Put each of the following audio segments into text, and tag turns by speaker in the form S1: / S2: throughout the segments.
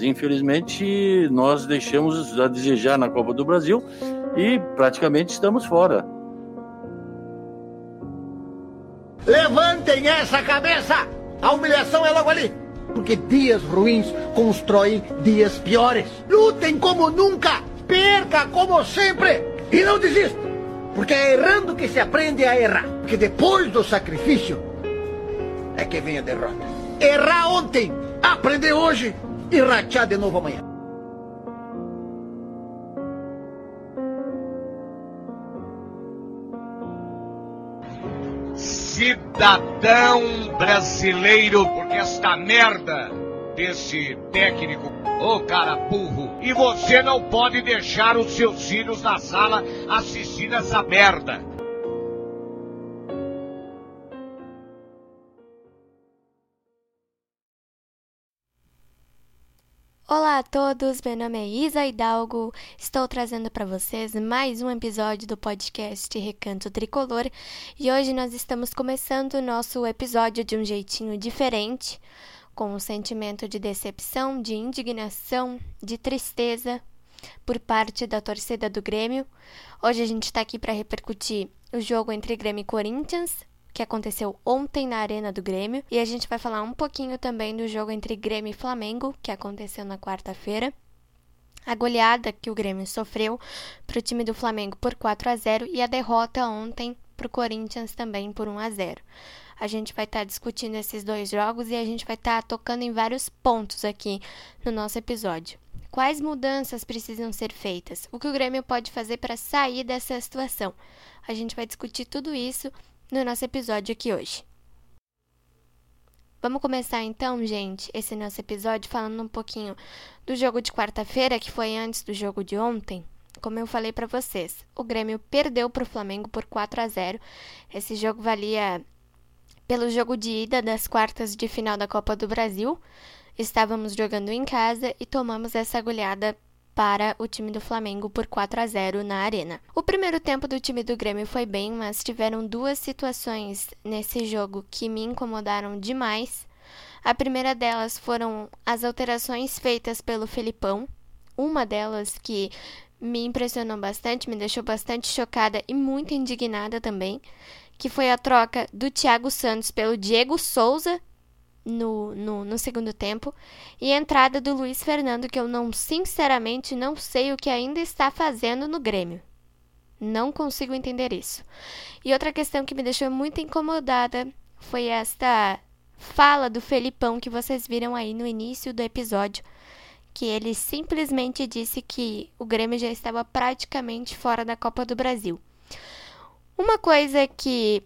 S1: Mas infelizmente nós deixamos a desejar na Copa do Brasil e praticamente estamos fora.
S2: Levantem essa cabeça! A humilhação é logo ali! Porque dias ruins constroem dias piores. Lutem como nunca! Perca como sempre! E não desista! Porque é errando que se aprende a errar. Porque depois do sacrifício é que vem a derrota. Errar ontem, aprender hoje e rachar de novo amanhã.
S3: cidadão brasileiro, porque esta merda desse técnico, ô cara burro, e você não pode deixar os seus filhos na sala assistindo essa merda.
S4: Olá a todos, meu nome é Isa Hidalgo. Estou trazendo para vocês mais um episódio do podcast Recanto Tricolor e hoje nós estamos começando o nosso episódio de um jeitinho diferente, com um sentimento de decepção, de indignação, de tristeza por parte da torcida do Grêmio. Hoje a gente está aqui para repercutir o jogo entre Grêmio e Corinthians, que aconteceu ontem na Arena do Grêmio, e a gente vai falar um pouquinho também do jogo entre Grêmio e Flamengo, que aconteceu na quarta-feira. A goleada que o Grêmio sofreu para o time do Flamengo por 4 a 0 e a derrota ontem para o Corinthians também por 1 a 0. A gente vai estar tá discutindo esses dois jogos e a gente vai estar tá tocando em vários pontos aqui no nosso episódio. Quais mudanças precisam ser feitas? O que o Grêmio pode fazer para sair dessa situação? A gente vai discutir tudo isso no nosso episódio aqui hoje. Vamos começar então, gente, esse nosso episódio falando um pouquinho do jogo de quarta-feira, que foi antes do jogo de ontem. Como eu falei para vocês, o Grêmio perdeu para o Flamengo por 4 a 0. Esse jogo valia pelo jogo de ida das quartas de final da Copa do Brasil. Estávamos jogando em casa e tomamos essa goleada para o time do Flamengo por 4 a 0 na Arena. O primeiro tempo do time do Grêmio foi bem, mas tiveram duas situações nesse jogo que me incomodaram demais. A primeira delas foram as alterações feitas pelo Felipão. Uma delas que me impressionou bastante, me deixou bastante chocada e muito indignada também, que foi a troca do Thiago Santos pelo Diego Souza no, no, no, segundo tempo e a entrada do Luiz Fernando, que eu não, sinceramente, não sei o que ainda está fazendo no Grêmio. Não consigo entender isso. E outra questão que me deixou muito incomodada foi esta fala do Felipão que vocês viram aí no início do episódio, que ele simplesmente disse que o Grêmio já estava praticamente fora da Copa do Brasil. Uma coisa que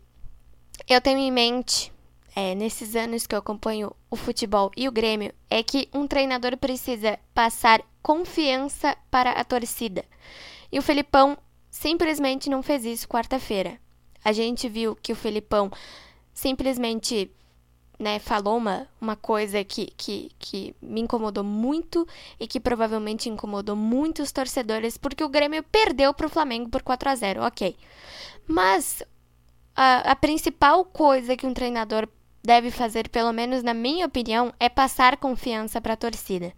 S4: eu tenho em mente é, nesses anos que eu acompanho o futebol e o Grêmio é que um treinador precisa passar confiança para a torcida. E o Felipão simplesmente não fez isso quarta-feira. A gente viu que o Felipão simplesmente né, falou uma, uma coisa que, que, que me incomodou muito e que provavelmente incomodou muitos torcedores, porque o Grêmio perdeu para o Flamengo por 4 a 0 ok. Mas a, a principal coisa que um treinador deve fazer, pelo menos na minha opinião, é passar confiança para a torcida.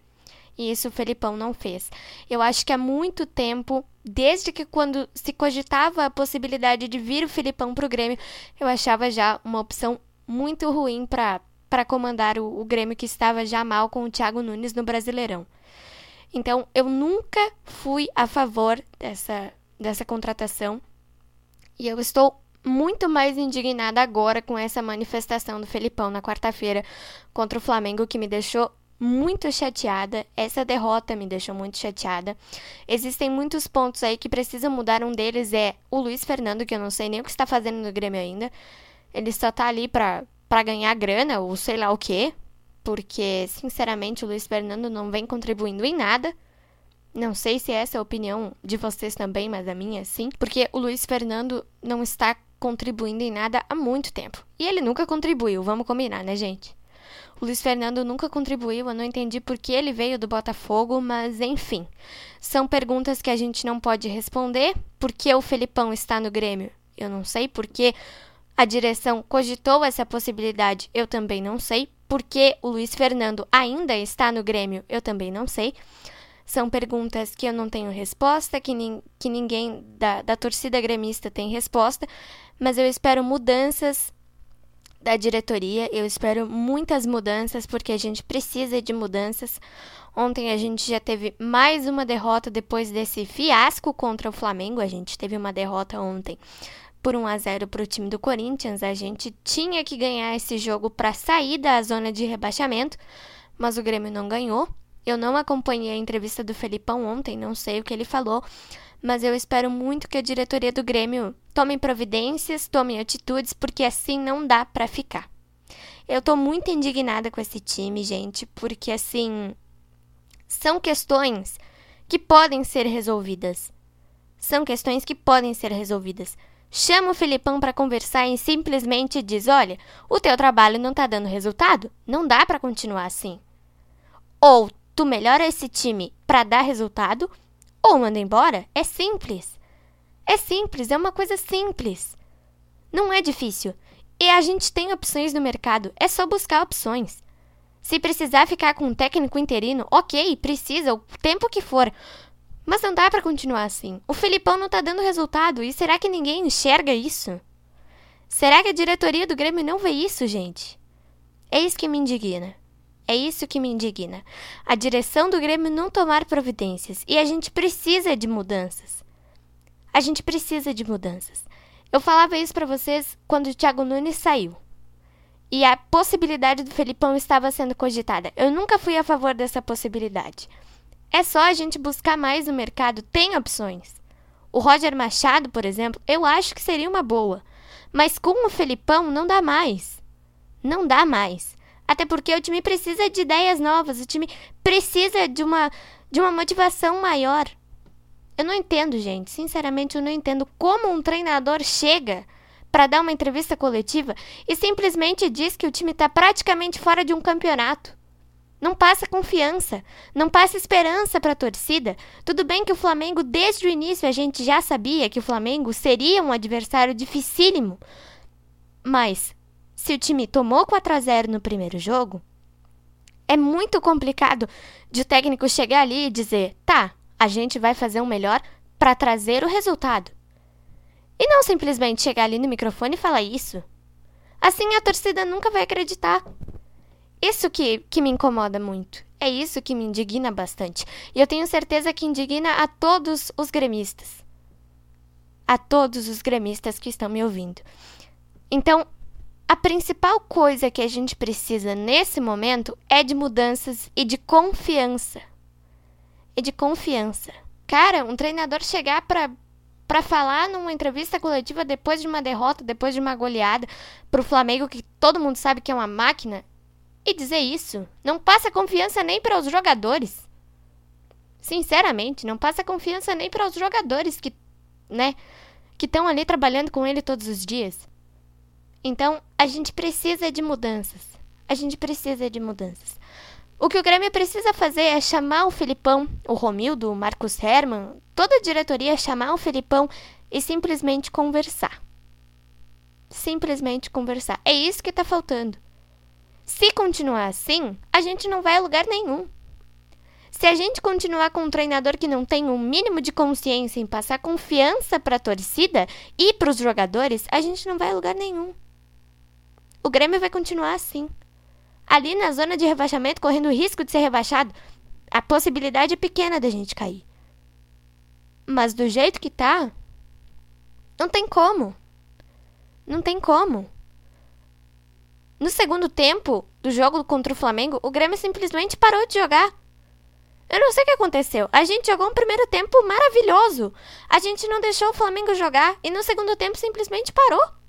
S4: E isso o Felipão não fez. Eu acho que há muito tempo, desde que quando se cogitava a possibilidade de vir o Felipão para o Grêmio, eu achava já uma opção muito ruim para comandar o, o Grêmio que estava já mal com o Thiago Nunes no Brasileirão. Então, eu nunca fui a favor dessa, dessa contratação. E eu estou muito mais indignada agora com essa manifestação do Felipão na quarta-feira contra o Flamengo, que me deixou muito chateada. Essa derrota me deixou muito chateada. Existem muitos pontos aí que precisam mudar. Um deles é o Luiz Fernando, que eu não sei nem o que está fazendo no Grêmio ainda. Ele só tá ali pra, pra ganhar grana, ou sei lá o quê. Porque, sinceramente, o Luiz Fernando não vem contribuindo em nada. Não sei se essa é a opinião de vocês também, mas a minha sim. Porque o Luiz Fernando não está contribuindo em nada há muito tempo. E ele nunca contribuiu, vamos combinar, né, gente? O Luiz Fernando nunca contribuiu, eu não entendi por que ele veio do Botafogo, mas enfim. São perguntas que a gente não pode responder. Por que o Felipão está no Grêmio? Eu não sei. Por que a direção cogitou essa possibilidade? Eu também não sei. Por que o Luiz Fernando ainda está no Grêmio? Eu também não sei. São perguntas que eu não tenho resposta, que, nin que ninguém da, da torcida gremista tem resposta, mas eu espero mudanças da diretoria, eu espero muitas mudanças, porque a gente precisa de mudanças. Ontem a gente já teve mais uma derrota depois desse fiasco contra o Flamengo. A gente teve uma derrota ontem por 1 a 0 para o time do Corinthians. A gente tinha que ganhar esse jogo para sair da zona de rebaixamento, mas o Grêmio não ganhou. Eu não acompanhei a entrevista do Felipão ontem, não sei o que ele falou, mas eu espero muito que a diretoria do Grêmio tome providências, tome atitudes, porque assim não dá para ficar. Eu tô muito indignada com esse time, gente, porque assim são questões que podem ser resolvidas. São questões que podem ser resolvidas. Chama o Filipão para conversar e simplesmente diz: "Olha, o teu trabalho não tá dando resultado, não dá para continuar assim". Ou tu melhora esse time para dar resultado ou manda embora. É simples. É simples, é uma coisa simples. Não é difícil. E a gente tem opções no mercado, é só buscar opções. Se precisar ficar com um técnico interino, ok, precisa, o tempo que for. Mas não dá para continuar assim. O Felipão não tá dando resultado e será que ninguém enxerga isso? Será que a diretoria do Grêmio não vê isso, gente? É isso que me indigna. É isso que me indigna. A direção do Grêmio não tomar providências. E a gente precisa de mudanças. A gente precisa de mudanças. Eu falava isso para vocês quando o Thiago Nunes saiu. E a possibilidade do Felipão estava sendo cogitada. Eu nunca fui a favor dessa possibilidade. É só a gente buscar mais no mercado, tem opções. O Roger Machado, por exemplo, eu acho que seria uma boa. Mas com o Felipão não dá mais. Não dá mais. Até porque o time precisa de ideias novas, o time precisa de uma, de uma motivação maior. Eu não entendo, gente. Sinceramente, eu não entendo como um treinador chega para dar uma entrevista coletiva e simplesmente diz que o time está praticamente fora de um campeonato. Não passa confiança, não passa esperança para a torcida. Tudo bem que o Flamengo, desde o início, a gente já sabia que o Flamengo seria um adversário dificílimo. Mas se o time tomou 4 a 0 no primeiro jogo, é muito complicado de o técnico chegar ali e dizer: "Tá, a gente vai fazer o melhor para trazer o resultado". E não simplesmente chegar ali no microfone e falar isso. Assim a torcida nunca vai acreditar. Isso que, que me incomoda muito. É isso que me indigna bastante. E eu tenho certeza que indigna a todos os gremistas. A todos os gremistas que estão me ouvindo. Então, a principal coisa que a gente precisa nesse momento é de mudanças e de confiança. E de confiança. Cara, um treinador chegar para para falar numa entrevista coletiva depois de uma derrota, depois de uma goleada pro Flamengo que todo mundo sabe que é uma máquina e dizer isso, não passa confiança nem para os jogadores. Sinceramente, não passa confiança nem para os jogadores que, né, que estão ali trabalhando com ele todos os dias. Então, a gente precisa de mudanças. A gente precisa de mudanças. O que o Grêmio precisa fazer é chamar o Filipão, o Romildo, o Marcos Herman, toda a diretoria chamar o Filipão e simplesmente conversar. Simplesmente conversar. É isso que está faltando. Se continuar assim, a gente não vai a lugar nenhum. Se a gente continuar com um treinador que não tem um mínimo de consciência em passar confiança para a torcida e para os jogadores, a gente não vai a lugar nenhum. O Grêmio vai continuar assim. Ali na zona de rebaixamento, correndo o risco de ser rebaixado, a possibilidade é pequena da gente cair. Mas do jeito que tá, não tem como. Não tem como. No segundo tempo do jogo contra o Flamengo, o Grêmio simplesmente parou de jogar. Eu não sei o que aconteceu. A gente jogou um primeiro tempo maravilhoso. A gente não deixou o Flamengo jogar e no segundo tempo simplesmente parou.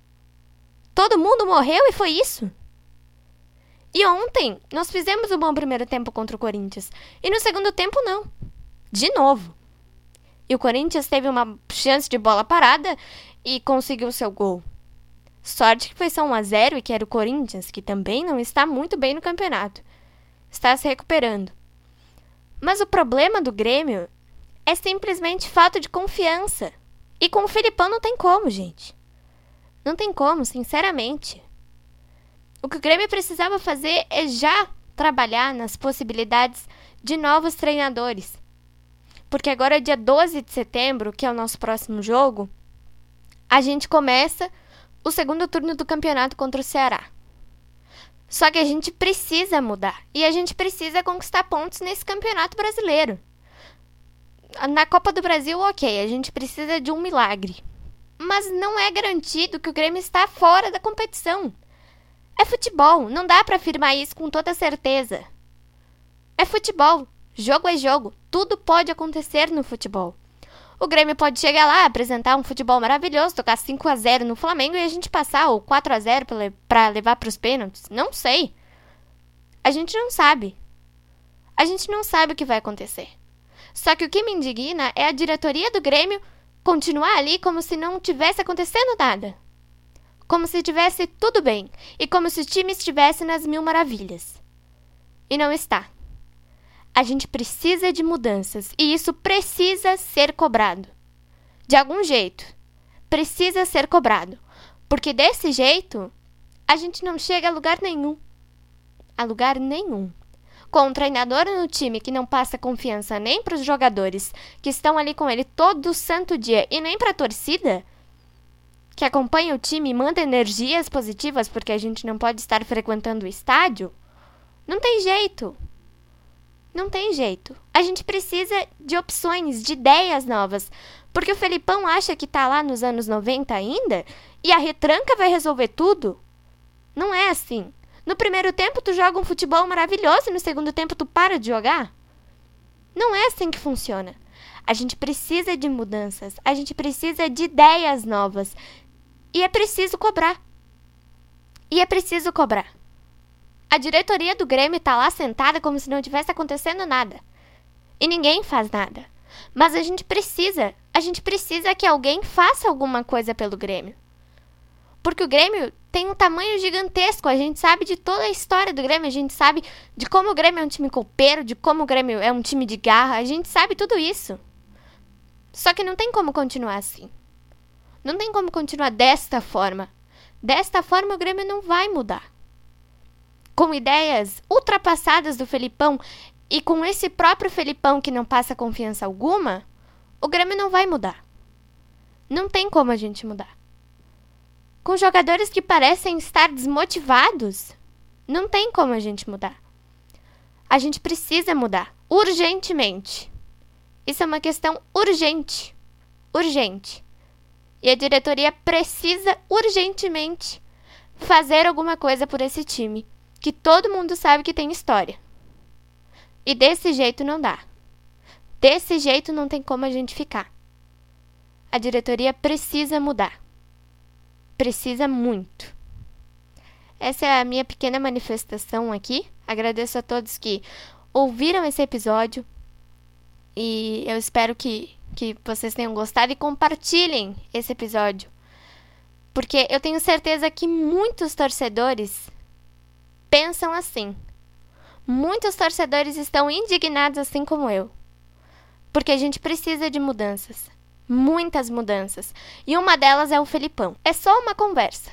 S4: Todo mundo morreu e foi isso. E ontem nós fizemos um bom primeiro tempo contra o Corinthians. E no segundo tempo, não. De novo. E o Corinthians teve uma chance de bola parada e conseguiu seu gol. Sorte que foi só 1 a 0 e que era o Corinthians, que também não está muito bem no campeonato. Está se recuperando. Mas o problema do Grêmio é simplesmente falta de confiança. E com o Filipão não tem como, gente. Não tem como, sinceramente. O que o Grêmio precisava fazer é já trabalhar nas possibilidades de novos treinadores. Porque agora, dia 12 de setembro, que é o nosso próximo jogo, a gente começa o segundo turno do campeonato contra o Ceará. Só que a gente precisa mudar. E a gente precisa conquistar pontos nesse campeonato brasileiro. Na Copa do Brasil, ok, a gente precisa de um milagre. Mas não é garantido que o Grêmio está fora da competição. É futebol, não dá para afirmar isso com toda certeza. É futebol, jogo é jogo, tudo pode acontecer no futebol. O Grêmio pode chegar lá, apresentar um futebol maravilhoso, tocar 5 a 0 no Flamengo e a gente passar ou 4 a 0 para levar para os pênaltis. Não sei. A gente não sabe. A gente não sabe o que vai acontecer. Só que o que me indigna é a diretoria do Grêmio continuar ali como se não tivesse acontecendo nada. Como se tivesse tudo bem e como se o time estivesse nas mil maravilhas. E não está. A gente precisa de mudanças e isso precisa ser cobrado. De algum jeito. Precisa ser cobrado. Porque desse jeito, a gente não chega a lugar nenhum. A lugar nenhum. Com um treinador no time que não passa confiança nem para os jogadores que estão ali com ele todo santo dia e nem para a torcida, que acompanha o time e manda energias positivas porque a gente não pode estar frequentando o estádio, não tem jeito. Não tem jeito. A gente precisa de opções, de ideias novas. Porque o Felipão acha que tá lá nos anos 90 ainda e a retranca vai resolver tudo. Não é assim. No primeiro tempo tu joga um futebol maravilhoso e no segundo tempo tu para de jogar. Não é assim que funciona. A gente precisa de mudanças, a gente precisa de ideias novas. E é preciso cobrar. E é preciso cobrar. A diretoria do Grêmio tá lá sentada como se não tivesse acontecendo nada. E ninguém faz nada. Mas a gente precisa, a gente precisa que alguém faça alguma coisa pelo Grêmio. Porque o Grêmio tem um tamanho gigantesco, a gente sabe de toda a história do Grêmio, a gente sabe de como o Grêmio é um time copeiro, de como o Grêmio é um time de garra, a gente sabe tudo isso. Só que não tem como continuar assim. Não tem como continuar desta forma. Desta forma o Grêmio não vai mudar com ideias ultrapassadas do Felipão e com esse próprio Felipão que não passa confiança alguma, o Grêmio não vai mudar. Não tem como a gente mudar. Com jogadores que parecem estar desmotivados, não tem como a gente mudar. A gente precisa mudar urgentemente. Isso é uma questão urgente. Urgente. E a diretoria precisa urgentemente fazer alguma coisa por esse time que todo mundo sabe que tem história. E desse jeito não dá. Desse jeito não tem como a gente ficar. A diretoria precisa mudar. Precisa muito. Essa é a minha pequena manifestação aqui. Agradeço a todos que ouviram esse episódio. E eu espero que, que vocês tenham gostado e compartilhem esse episódio. Porque eu tenho certeza que muitos torcedores pensam assim. Muitos torcedores estão indignados assim como eu. Porque a gente precisa de mudanças. Muitas mudanças. E uma delas é o Felipão. É só uma conversa.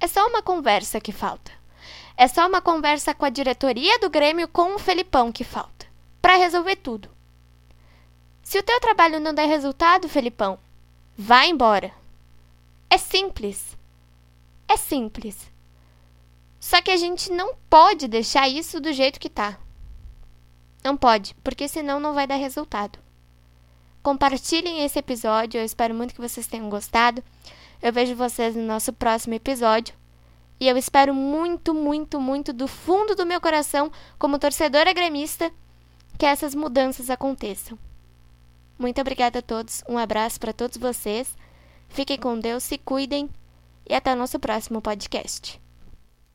S4: É só uma conversa que falta. É só uma conversa com a diretoria do Grêmio com o Felipão que falta. Para resolver tudo. Se o teu trabalho não der resultado, Felipão, vá embora. É simples. É simples. Só que a gente não pode deixar isso do jeito que tá. Não pode, porque senão não vai dar resultado. Compartilhem esse episódio, eu espero muito que vocês tenham gostado. Eu vejo vocês no nosso próximo episódio. E eu espero muito, muito, muito do fundo do meu coração, como torcedora gremista, que essas mudanças aconteçam. Muito obrigada a todos, um abraço para todos vocês. Fiquem com Deus, se cuidem e até o nosso próximo podcast.